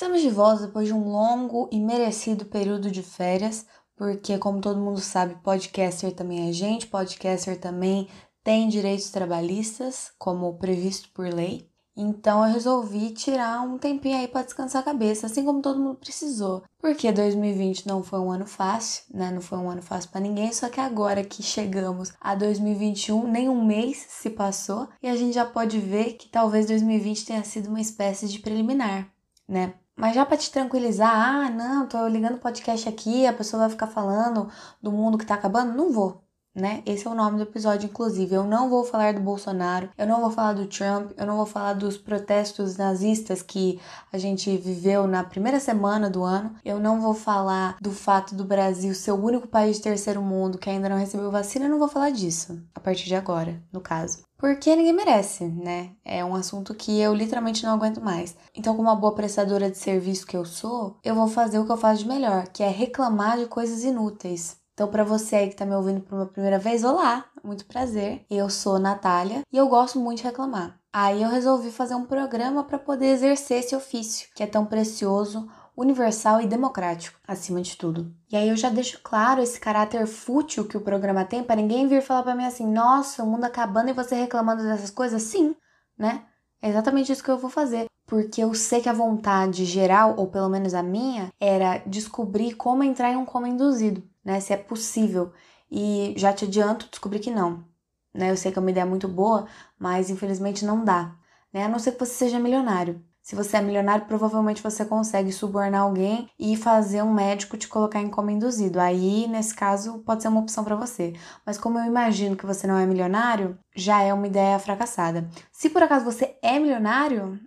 Estamos de volta depois de um longo e merecido período de férias, porque, como todo mundo sabe, podcaster também é gente, podcaster também tem direitos trabalhistas, como previsto por lei. Então eu resolvi tirar um tempinho aí para descansar a cabeça, assim como todo mundo precisou. Porque 2020 não foi um ano fácil, né? Não foi um ano fácil para ninguém, só que agora que chegamos a 2021, nem um mês se passou e a gente já pode ver que talvez 2020 tenha sido uma espécie de preliminar, né? Mas já para te tranquilizar, ah, não, tô ligando podcast aqui, a pessoa vai ficar falando do mundo que tá acabando, não vou né? Esse é o nome do episódio, inclusive. Eu não vou falar do Bolsonaro, eu não vou falar do Trump, eu não vou falar dos protestos nazistas que a gente viveu na primeira semana do ano, eu não vou falar do fato do Brasil ser o único país de terceiro mundo que ainda não recebeu vacina, eu não vou falar disso a partir de agora, no caso. Porque ninguém merece, né? É um assunto que eu literalmente não aguento mais. Então, como uma boa prestadora de serviço que eu sou, eu vou fazer o que eu faço de melhor, que é reclamar de coisas inúteis. Então, para você aí que tá me ouvindo por uma primeira vez, olá, muito prazer. Eu sou Natália e eu gosto muito de reclamar. Aí eu resolvi fazer um programa para poder exercer esse ofício, que é tão precioso, universal e democrático, acima de tudo. E aí eu já deixo claro esse caráter fútil que o programa tem para ninguém vir falar para mim assim: "Nossa, o mundo acabando e você reclamando dessas coisas?" Sim, né? É exatamente isso que eu vou fazer porque eu sei que a vontade geral, ou pelo menos a minha, era descobrir como entrar em um coma induzido né? Se é possível. E já te adianto, descobri que não. Né? Eu sei que é uma ideia muito boa, mas infelizmente não dá. Né? A não ser que você seja milionário. Se você é milionário, provavelmente você consegue subornar alguém e fazer um médico te colocar em coma induzido. Aí, nesse caso, pode ser uma opção para você. Mas como eu imagino que você não é milionário, já é uma ideia fracassada. Se por acaso você é milionário,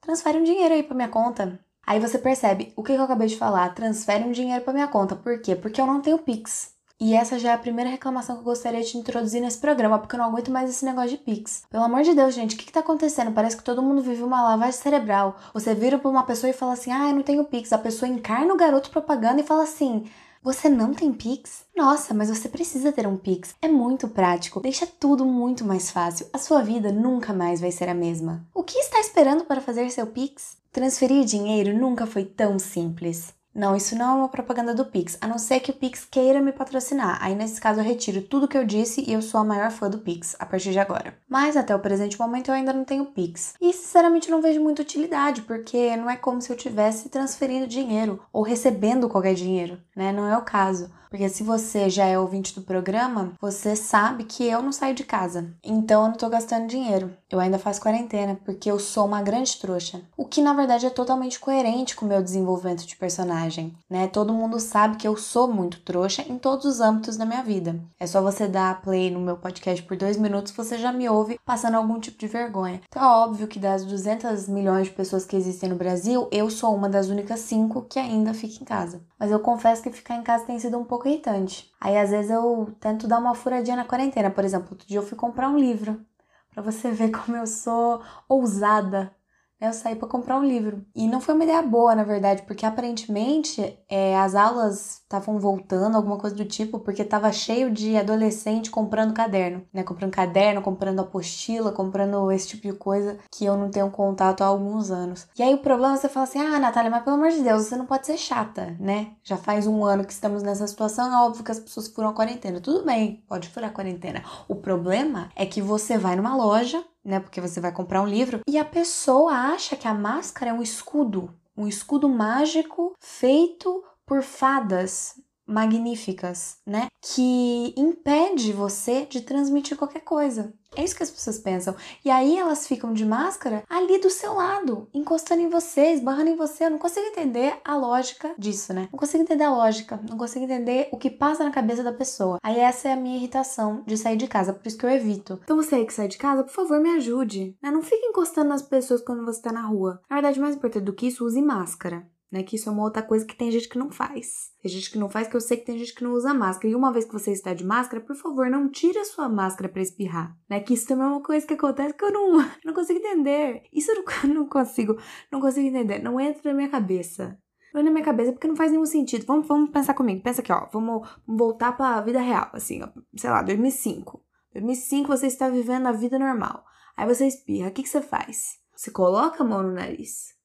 transfere um dinheiro aí para minha conta. Aí você percebe, o que eu acabei de falar, transfere um dinheiro para minha conta. Por quê? Porque eu não tenho Pix. E essa já é a primeira reclamação que eu gostaria de introduzir nesse programa, porque eu não aguento mais esse negócio de Pix. Pelo amor de Deus, gente, o que, que tá acontecendo? Parece que todo mundo vive uma lavagem cerebral. Você vira pra uma pessoa e fala assim, ah, eu não tenho Pix. A pessoa encarna o garoto propaganda e fala assim, você não tem Pix? Nossa, mas você precisa ter um Pix. É muito prático, deixa tudo muito mais fácil. A sua vida nunca mais vai ser a mesma. O que está esperando para fazer seu Pix? Transferir dinheiro nunca foi tão simples. Não, isso não é uma propaganda do Pix, a não ser que o Pix queira me patrocinar. Aí nesse caso eu retiro tudo que eu disse e eu sou a maior fã do Pix a partir de agora. Mas até o presente momento eu ainda não tenho Pix. E sinceramente não vejo muita utilidade, porque não é como se eu tivesse transferindo dinheiro ou recebendo qualquer dinheiro, né? Não é o caso. Porque se você já é ouvinte do programa, você sabe que eu não saio de casa. Então eu não tô gastando dinheiro. Eu ainda faço quarentena, porque eu sou uma grande trouxa. O que na verdade é totalmente coerente com o meu desenvolvimento de personagem, né? Todo mundo sabe que eu sou muito trouxa em todos os âmbitos da minha vida. É só você dar play no meu podcast por dois minutos, você já me ouve passando algum tipo de vergonha. Então é óbvio que das 200 milhões de pessoas que existem no Brasil, eu sou uma das únicas cinco que ainda fica em casa. Mas eu confesso que ficar em casa tem sido um pouco pouco irritante. Aí às vezes eu tento dar uma furadinha na quarentena. Por exemplo, outro dia eu fui comprar um livro. para você ver como eu sou ousada eu saí para comprar um livro. E não foi uma ideia boa, na verdade, porque aparentemente é, as aulas estavam voltando, alguma coisa do tipo, porque tava cheio de adolescente comprando caderno, né? Comprando caderno, comprando apostila, comprando esse tipo de coisa que eu não tenho contato há alguns anos. E aí o problema é você fala assim: ah, Natália, mas pelo amor de Deus, você não pode ser chata, né? Já faz um ano que estamos nessa situação, é óbvio que as pessoas furam a quarentena. Tudo bem, pode furar a quarentena. O problema é que você vai numa loja né? Porque você vai comprar um livro e a pessoa acha que a máscara é um escudo, um escudo mágico feito por fadas magníficas, né? Que impede você de transmitir qualquer coisa. É isso que as pessoas pensam. E aí elas ficam de máscara ali do seu lado, encostando em você, esbarrando em você. Eu não consigo entender a lógica disso, né? Não consigo entender a lógica, não consigo entender o que passa na cabeça da pessoa. Aí essa é a minha irritação de sair de casa, por isso que eu evito. Então você aí que sai de casa, por favor, me ajude. Né? Não fique encostando nas pessoas quando você tá na rua. Na verdade, mais importante do que isso, use máscara né? Que isso é uma outra coisa que tem gente que não faz. Tem gente que não faz, que eu sei que tem gente que não usa máscara. E uma vez que você está de máscara, por favor, não tire a sua máscara para espirrar, né? Que isso também é uma coisa que acontece que eu não, não consigo entender. Isso eu não, não consigo, não consigo entender. Não entra na minha cabeça. Não na minha cabeça porque não faz nenhum sentido. Vamos, vamos pensar comigo. Pensa aqui, ó. Vamos voltar para a vida real, assim, ó, sei lá, 2005. 2005 você está vivendo a vida normal. Aí você espirra. O que, que você faz? Você coloca a mão no nariz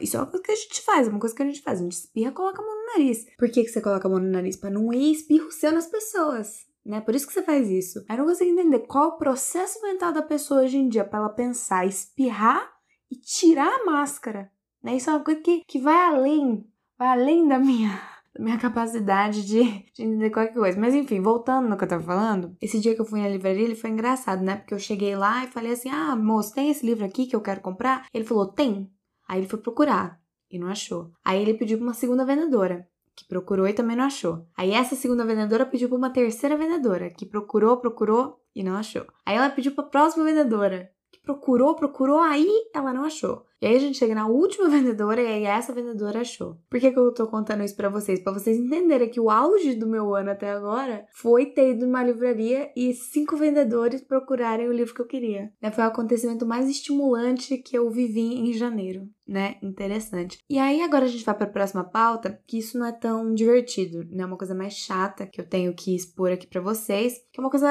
Isso é uma coisa que a gente faz, é uma coisa que a gente faz. A gente espirra coloca a mão no nariz. Por que, que você coloca a mão no nariz? Pra não ir espirro seu nas pessoas. Né? Por isso que você faz isso. Eu não consigo entender qual o processo mental da pessoa hoje em dia para ela pensar, espirrar e tirar a máscara. Né? Isso é uma coisa que, que vai além, vai além da minha minha capacidade de, de, entender qualquer coisa. Mas enfim, voltando no que eu tava falando, esse dia que eu fui na livraria, ele foi engraçado, né? Porque eu cheguei lá e falei assim: ah, moço, tem esse livro aqui que eu quero comprar? Ele falou: tem. Aí ele foi procurar e não achou. Aí ele pediu pra uma segunda vendedora. Que procurou e também não achou. Aí essa segunda vendedora pediu pra uma terceira vendedora, que procurou, procurou e não achou. Aí ela pediu pra próxima vendedora, procurou, procurou, aí ela não achou. E aí a gente chega na última vendedora e aí essa vendedora achou. Por que, que eu tô contando isso para vocês? Para vocês entenderem que o auge do meu ano até agora foi ter ido numa livraria e cinco vendedores procurarem o livro que eu queria. Né? Foi o acontecimento mais estimulante que eu vivi em janeiro. Né? Interessante. E aí agora a gente vai para a próxima pauta, que isso não é tão divertido, né? É uma coisa mais chata que eu tenho que expor aqui para vocês, que é uma coisa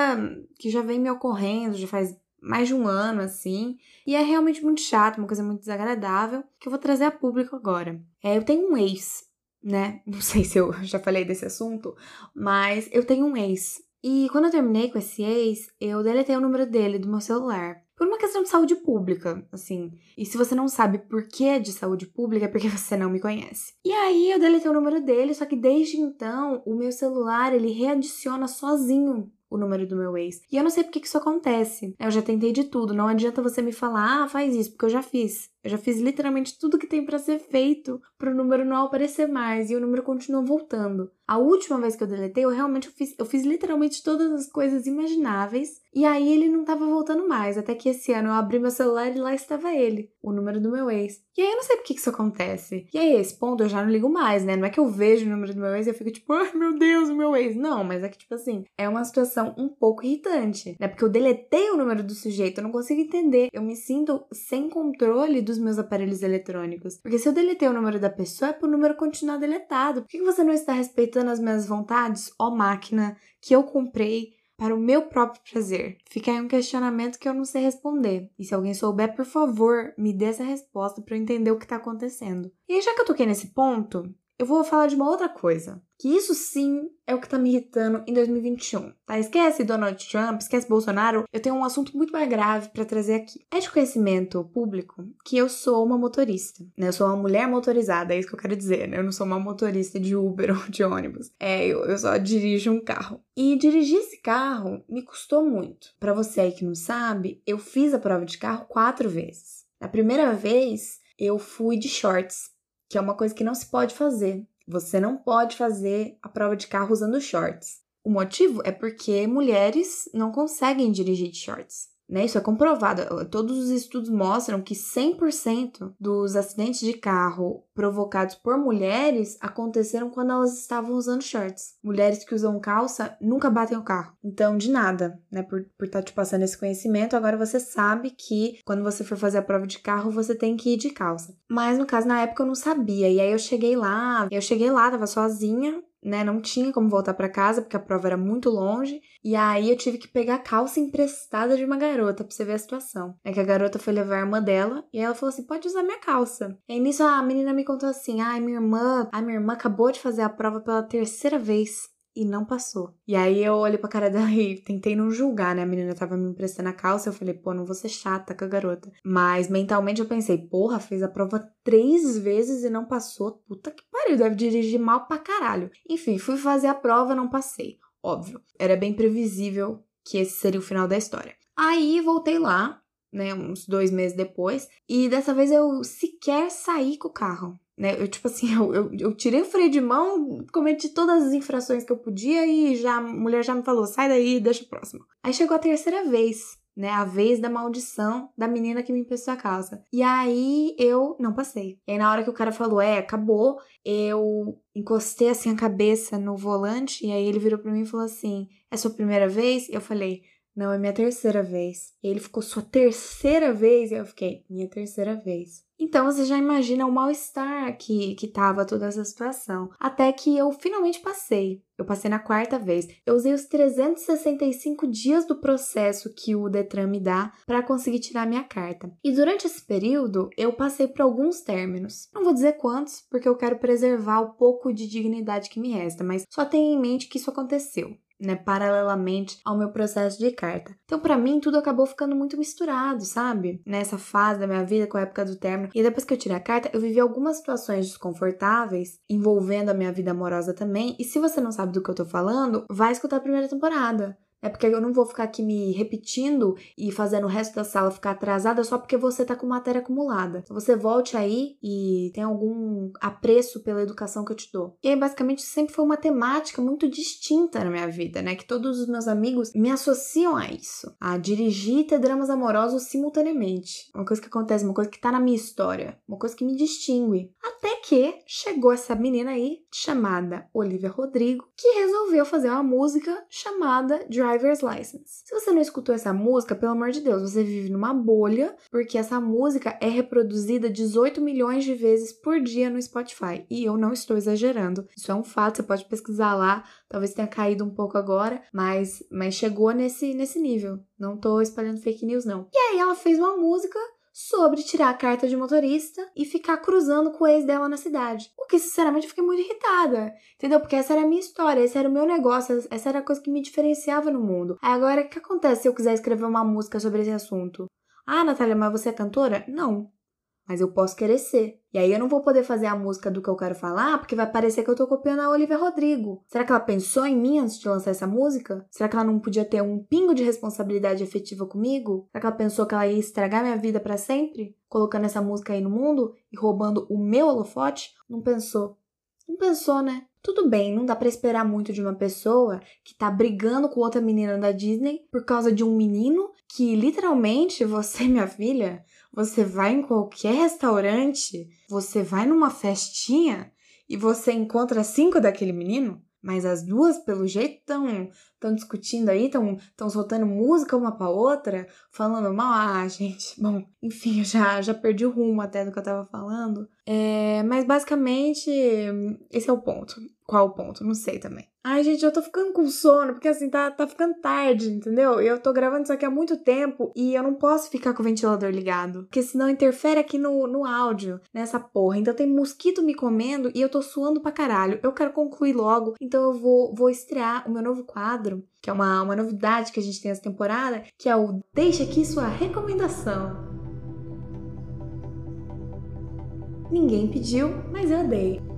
que já vem me ocorrendo, já faz mais de um ano, assim. E é realmente muito chato, uma coisa muito desagradável, que eu vou trazer a público agora. É, eu tenho um ex, né? Não sei se eu já falei desse assunto, mas eu tenho um ex. E quando eu terminei com esse ex, eu deletei o número dele do meu celular. Por uma questão de saúde pública, assim. E se você não sabe por que de saúde pública, é porque você não me conhece. E aí eu deletei o número dele, só que desde então o meu celular ele readiciona sozinho o número do meu ex. E eu não sei por que isso acontece. Eu já tentei de tudo. Não adianta você me falar, ah, faz isso, porque eu já fiz. Eu já fiz literalmente tudo que tem para ser feito para o número não aparecer mais e o número continua voltando. A última vez que eu deletei, eu realmente fiz, eu fiz literalmente todas as coisas imagináveis e aí ele não tava voltando mais. Até que esse ano eu abri meu celular e lá estava ele, o número do meu ex. E aí eu não sei por que isso acontece. E aí, esse ponto eu já não ligo mais, né? Não é que eu vejo o número do meu ex e eu fico tipo, ai meu Deus, o meu ex. Não, mas é que, tipo assim, é uma situação um pouco irritante, né? Porque eu deletei o número do sujeito, eu não consigo entender. Eu me sinto sem controle do dos meus aparelhos eletrônicos. Porque se eu deletei o número da pessoa, é pro número continuar deletado. Por que você não está respeitando as minhas vontades, ó máquina, que eu comprei para o meu próprio prazer? Fica aí um questionamento que eu não sei responder. E se alguém souber, por favor, me dê essa resposta para eu entender o que está acontecendo. E já que eu toquei nesse ponto, eu vou falar de uma outra coisa. Que isso sim é o que tá me irritando em 2021. Tá? Esquece Donald Trump, esquece Bolsonaro. Eu tenho um assunto muito mais grave para trazer aqui. É de conhecimento público que eu sou uma motorista. Né? Eu sou uma mulher motorizada, é isso que eu quero dizer. Né? Eu não sou uma motorista de Uber ou de ônibus. É, eu, eu só dirijo um carro. E dirigir esse carro me custou muito. Para você aí que não sabe, eu fiz a prova de carro quatro vezes. Na primeira vez, eu fui de shorts que é uma coisa que não se pode fazer. Você não pode fazer a prova de carro usando shorts. O motivo é porque mulheres não conseguem dirigir de shorts. Né? Isso é comprovado. Todos os estudos mostram que 100% dos acidentes de carro provocados por mulheres aconteceram quando elas estavam usando shorts. Mulheres que usam calça nunca batem o carro. Então, de nada, né? Por estar por tá te passando esse conhecimento, agora você sabe que quando você for fazer a prova de carro, você tem que ir de calça. Mas no caso, na época eu não sabia. E aí eu cheguei lá, eu cheguei lá, tava sozinha, né? Não tinha como voltar para casa porque a prova era muito longe. E aí eu tive que pegar a calça emprestada de uma garota pra você ver a situação. É que a garota foi levar a irmã dela e ela falou assim: pode usar minha calça. E nisso a menina me contou assim: ai, minha irmã, a minha irmã acabou de fazer a prova pela terceira vez e não passou. E aí eu olhei pra cara dela e tentei não julgar, né? A menina tava me emprestando a calça, eu falei, pô, não vou ser chata com a garota. Mas mentalmente eu pensei, porra, fez a prova três vezes e não passou. Puta que pariu, deve dirigir mal pra caralho. Enfim, fui fazer a prova, não passei. Óbvio, era bem previsível que esse seria o final da história. Aí voltei lá, né, uns dois meses depois, e dessa vez eu sequer saí com o carro. Né? Eu, tipo assim, eu, eu, eu, tirei o freio de mão, cometi todas as infrações que eu podia e já a mulher já me falou: sai daí, deixa o próximo. Aí chegou a terceira vez, né? A vez da maldição da menina que me emprestou a casa. E aí eu não passei. E aí na hora que o cara falou: é, acabou, eu encostei assim a cabeça no volante e aí ele virou para mim e falou assim: é sua primeira vez? Eu falei: não, é minha terceira vez. E ele ficou sua terceira vez? E eu fiquei: minha terceira vez. Então você já imagina o mal-estar que, que tava toda essa situação. Até que eu finalmente passei. Eu passei na quarta vez. Eu usei os 365 dias do processo que o Detran me dá para conseguir tirar minha carta. E durante esse período, eu passei por alguns términos. Não vou dizer quantos, porque eu quero preservar o pouco de dignidade que me resta, mas só tenha em mente que isso aconteceu né, paralelamente ao meu processo de carta. Então, para mim, tudo acabou ficando muito misturado, sabe? Nessa fase da minha vida, com a época do término. E depois que eu tirei a carta, eu vivi algumas situações desconfortáveis envolvendo a minha vida amorosa também. E se você não sabe do que eu tô falando, vai escutar a primeira temporada. É porque eu não vou ficar aqui me repetindo e fazendo o resto da sala ficar atrasada só porque você tá com matéria acumulada. Então você volte aí e tem algum apreço pela educação que eu te dou. E aí, basicamente, sempre foi uma temática muito distinta na minha vida, né? Que todos os meus amigos me associam a isso. A dirigir e ter dramas amorosos simultaneamente. Uma coisa que acontece, uma coisa que tá na minha história. Uma coisa que me distingue. Até que chegou essa menina aí, chamada Olivia Rodrigo, que resolveu fazer uma música chamada Drive Driver's License. Se você não escutou essa música, pelo amor de Deus, você vive numa bolha, porque essa música é reproduzida 18 milhões de vezes por dia no Spotify. E eu não estou exagerando. Isso é um fato, você pode pesquisar lá. Talvez tenha caído um pouco agora, mas, mas chegou nesse, nesse nível. Não tô espalhando fake news, não. E aí ela fez uma música sobre tirar a carta de motorista e ficar cruzando com o ex dela na cidade. O que, sinceramente, eu fiquei muito irritada. Entendeu? Porque essa era a minha história, esse era o meu negócio, essa era a coisa que me diferenciava no mundo. Aí agora, o que acontece se eu quiser escrever uma música sobre esse assunto? Ah, Natália, mas você é cantora? Não mas eu posso querer ser. E aí eu não vou poder fazer a música do que eu quero falar, porque vai parecer que eu tô copiando a Olivia Rodrigo. Será que ela pensou em mim antes de lançar essa música? Será que ela não podia ter um pingo de responsabilidade efetiva comigo? Será que ela pensou que ela ia estragar minha vida para sempre? Colocando essa música aí no mundo e roubando o meu holofote? Não pensou. Não pensou, né? Tudo bem, não dá para esperar muito de uma pessoa que tá brigando com outra menina da Disney por causa de um menino que literalmente você, minha filha, você vai em qualquer restaurante, você vai numa festinha e você encontra cinco daquele menino, mas as duas, pelo jeito, estão estão discutindo aí, estão soltando música uma pra outra, falando mal. Ah, gente, bom, enfim, eu já, já perdi o rumo até do que eu tava falando. É, mas basicamente, esse é o ponto. Qual o ponto? Não sei também. Ai, gente, eu tô ficando com sono, porque assim, tá, tá ficando tarde, entendeu? Eu tô gravando isso aqui há muito tempo e eu não posso ficar com o ventilador ligado, porque senão interfere aqui no, no áudio, nessa porra. Então tem mosquito me comendo e eu tô suando pra caralho. Eu quero concluir logo, então eu vou, vou estrear o meu novo quadro que é uma, uma novidade que a gente tem essa temporada, que é o Deixa aqui sua recomendação. Ninguém pediu, mas eu dei.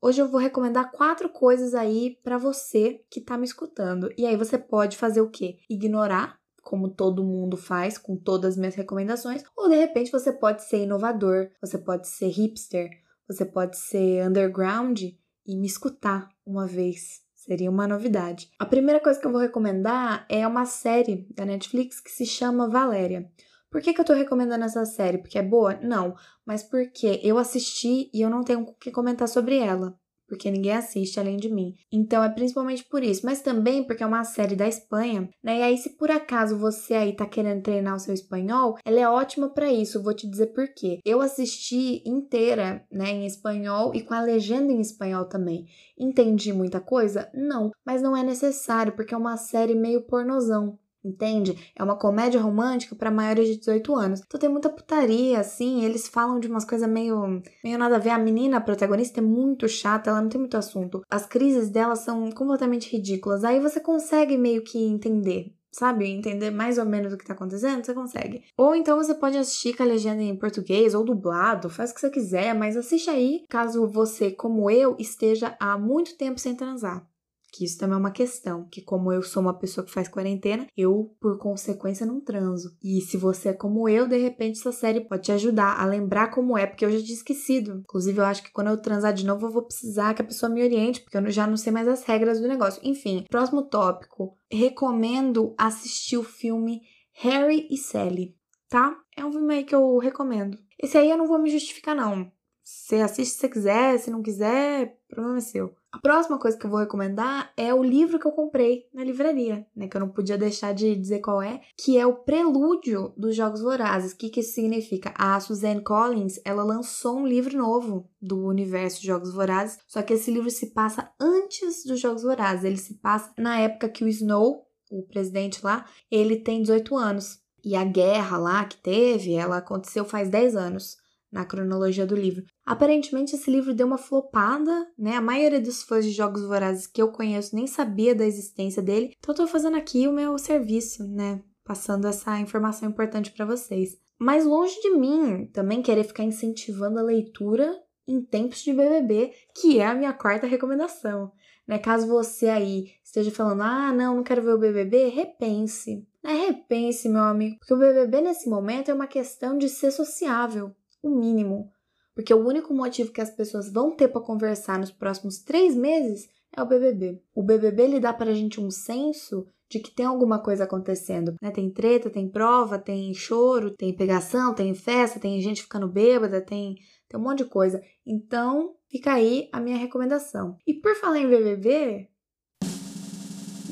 Hoje eu vou recomendar quatro coisas aí para você que tá me escutando. E aí você pode fazer o quê? Ignorar, como todo mundo faz com todas as minhas recomendações, ou de repente você pode ser inovador, você pode ser hipster, você pode ser underground e me escutar uma vez. Seria uma novidade. A primeira coisa que eu vou recomendar é uma série da Netflix que se chama Valéria. Por que, que eu tô recomendando essa série? Porque é boa? Não, mas porque eu assisti e eu não tenho o que comentar sobre ela porque ninguém assiste além de mim. Então é principalmente por isso, mas também porque é uma série da Espanha, né? E aí se por acaso você aí tá querendo treinar o seu espanhol, ela é ótima para isso. Vou te dizer por quê. Eu assisti inteira, né, em espanhol e com a legenda em espanhol também. Entendi muita coisa? Não, mas não é necessário porque é uma série meio pornozão entende? É uma comédia romântica para maiores de 18 anos. Então tem muita putaria, assim, eles falam de umas coisas meio, meio nada a ver. A menina a protagonista é muito chata, ela não tem muito assunto. As crises dela são completamente ridículas. Aí você consegue meio que entender. Sabe, entender mais ou menos o que tá acontecendo, você consegue. Ou então você pode assistir com a legenda em português ou dublado, faz o que você quiser, mas assiste aí, caso você, como eu, esteja há muito tempo sem transar que isso também é uma questão, que como eu sou uma pessoa que faz quarentena, eu, por consequência, não transo. E se você é como eu, de repente essa série pode te ajudar a lembrar como é, porque eu já tinha esquecido. Inclusive, eu acho que quando eu transar de novo, eu vou precisar que a pessoa me oriente, porque eu já não sei mais as regras do negócio. Enfim, próximo tópico. Recomendo assistir o filme Harry e Sally, tá? É um filme aí que eu recomendo. Esse aí eu não vou me justificar, não. Você assiste se você quiser, se não quiser, problema é seu. A próxima coisa que eu vou recomendar é o livro que eu comprei na livraria, né? Que eu não podia deixar de dizer qual é, que é o Prelúdio dos Jogos Vorazes. O que, que isso significa? A Suzanne Collins, ela lançou um livro novo do universo de Jogos Vorazes, só que esse livro se passa antes dos Jogos Vorazes. Ele se passa na época que o Snow, o presidente lá, ele tem 18 anos. E a guerra lá que teve, ela aconteceu faz 10 anos na cronologia do livro. Aparentemente, esse livro deu uma flopada, né? A maioria dos fãs de Jogos Vorazes que eu conheço nem sabia da existência dele. Então, eu tô fazendo aqui o meu serviço, né? Passando essa informação importante para vocês. Mas longe de mim também querer ficar incentivando a leitura em tempos de BBB, que é a minha quarta recomendação. Né? Caso você aí esteja falando, ah, não, não quero ver o BBB, repense. Né? Repense, meu amigo, porque o BBB nesse momento é uma questão de ser sociável o mínimo. Porque o único motivo que as pessoas vão ter para conversar nos próximos três meses é o BBB. O BBB ele dá pra gente um senso de que tem alguma coisa acontecendo. Né? Tem treta, tem prova, tem choro, tem pegação, tem festa, tem gente ficando bêbada, tem, tem um monte de coisa. Então, fica aí a minha recomendação. E por falar em BBB,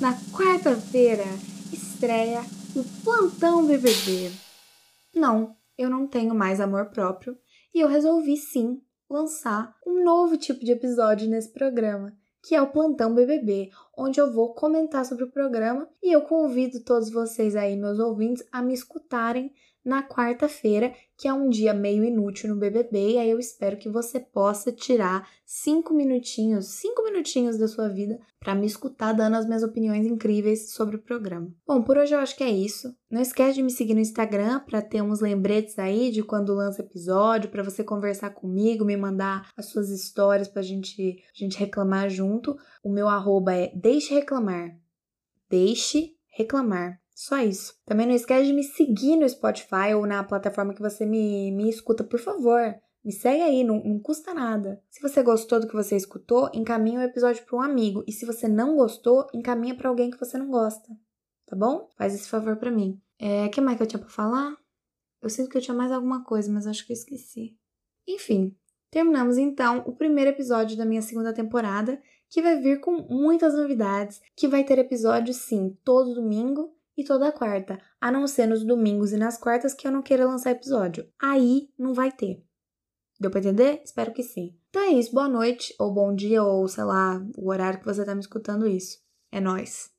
na quarta-feira estreia o Plantão BBB. Não, eu não tenho mais amor próprio e eu resolvi sim lançar um novo tipo de episódio nesse programa, que é o Plantão BBB, onde eu vou comentar sobre o programa e eu convido todos vocês aí, meus ouvintes, a me escutarem na quarta-feira, que é um dia meio inútil no BBB, e aí eu espero que você possa tirar cinco minutinhos, cinco minutinhos da sua vida para me escutar dando as minhas opiniões incríveis sobre o programa. Bom, por hoje eu acho que é isso. Não esquece de me seguir no Instagram para ter uns lembretes aí de quando lança episódio, para você conversar comigo, me mandar as suas histórias pra gente, a gente reclamar junto. O meu arroba é deixe reclamar. Deixe reclamar. Só isso. Também não esquece de me seguir no Spotify ou na plataforma que você me, me escuta, por favor. Me segue aí, não, não custa nada. Se você gostou do que você escutou, encaminha o episódio para um amigo. E se você não gostou, encaminha para alguém que você não gosta. Tá bom? Faz esse favor para mim. É, que mais que eu tinha pra falar? Eu sinto que eu tinha mais alguma coisa, mas acho que eu esqueci. Enfim, terminamos então o primeiro episódio da minha segunda temporada, que vai vir com muitas novidades, que vai ter episódio sim todo domingo e toda quarta, a não ser nos domingos e nas quartas que eu não queira lançar episódio. Aí não vai ter. Deu pra entender? Espero que sim. Então é isso, boa noite, ou bom dia, ou sei lá, o horário que você tá me escutando isso. É nós.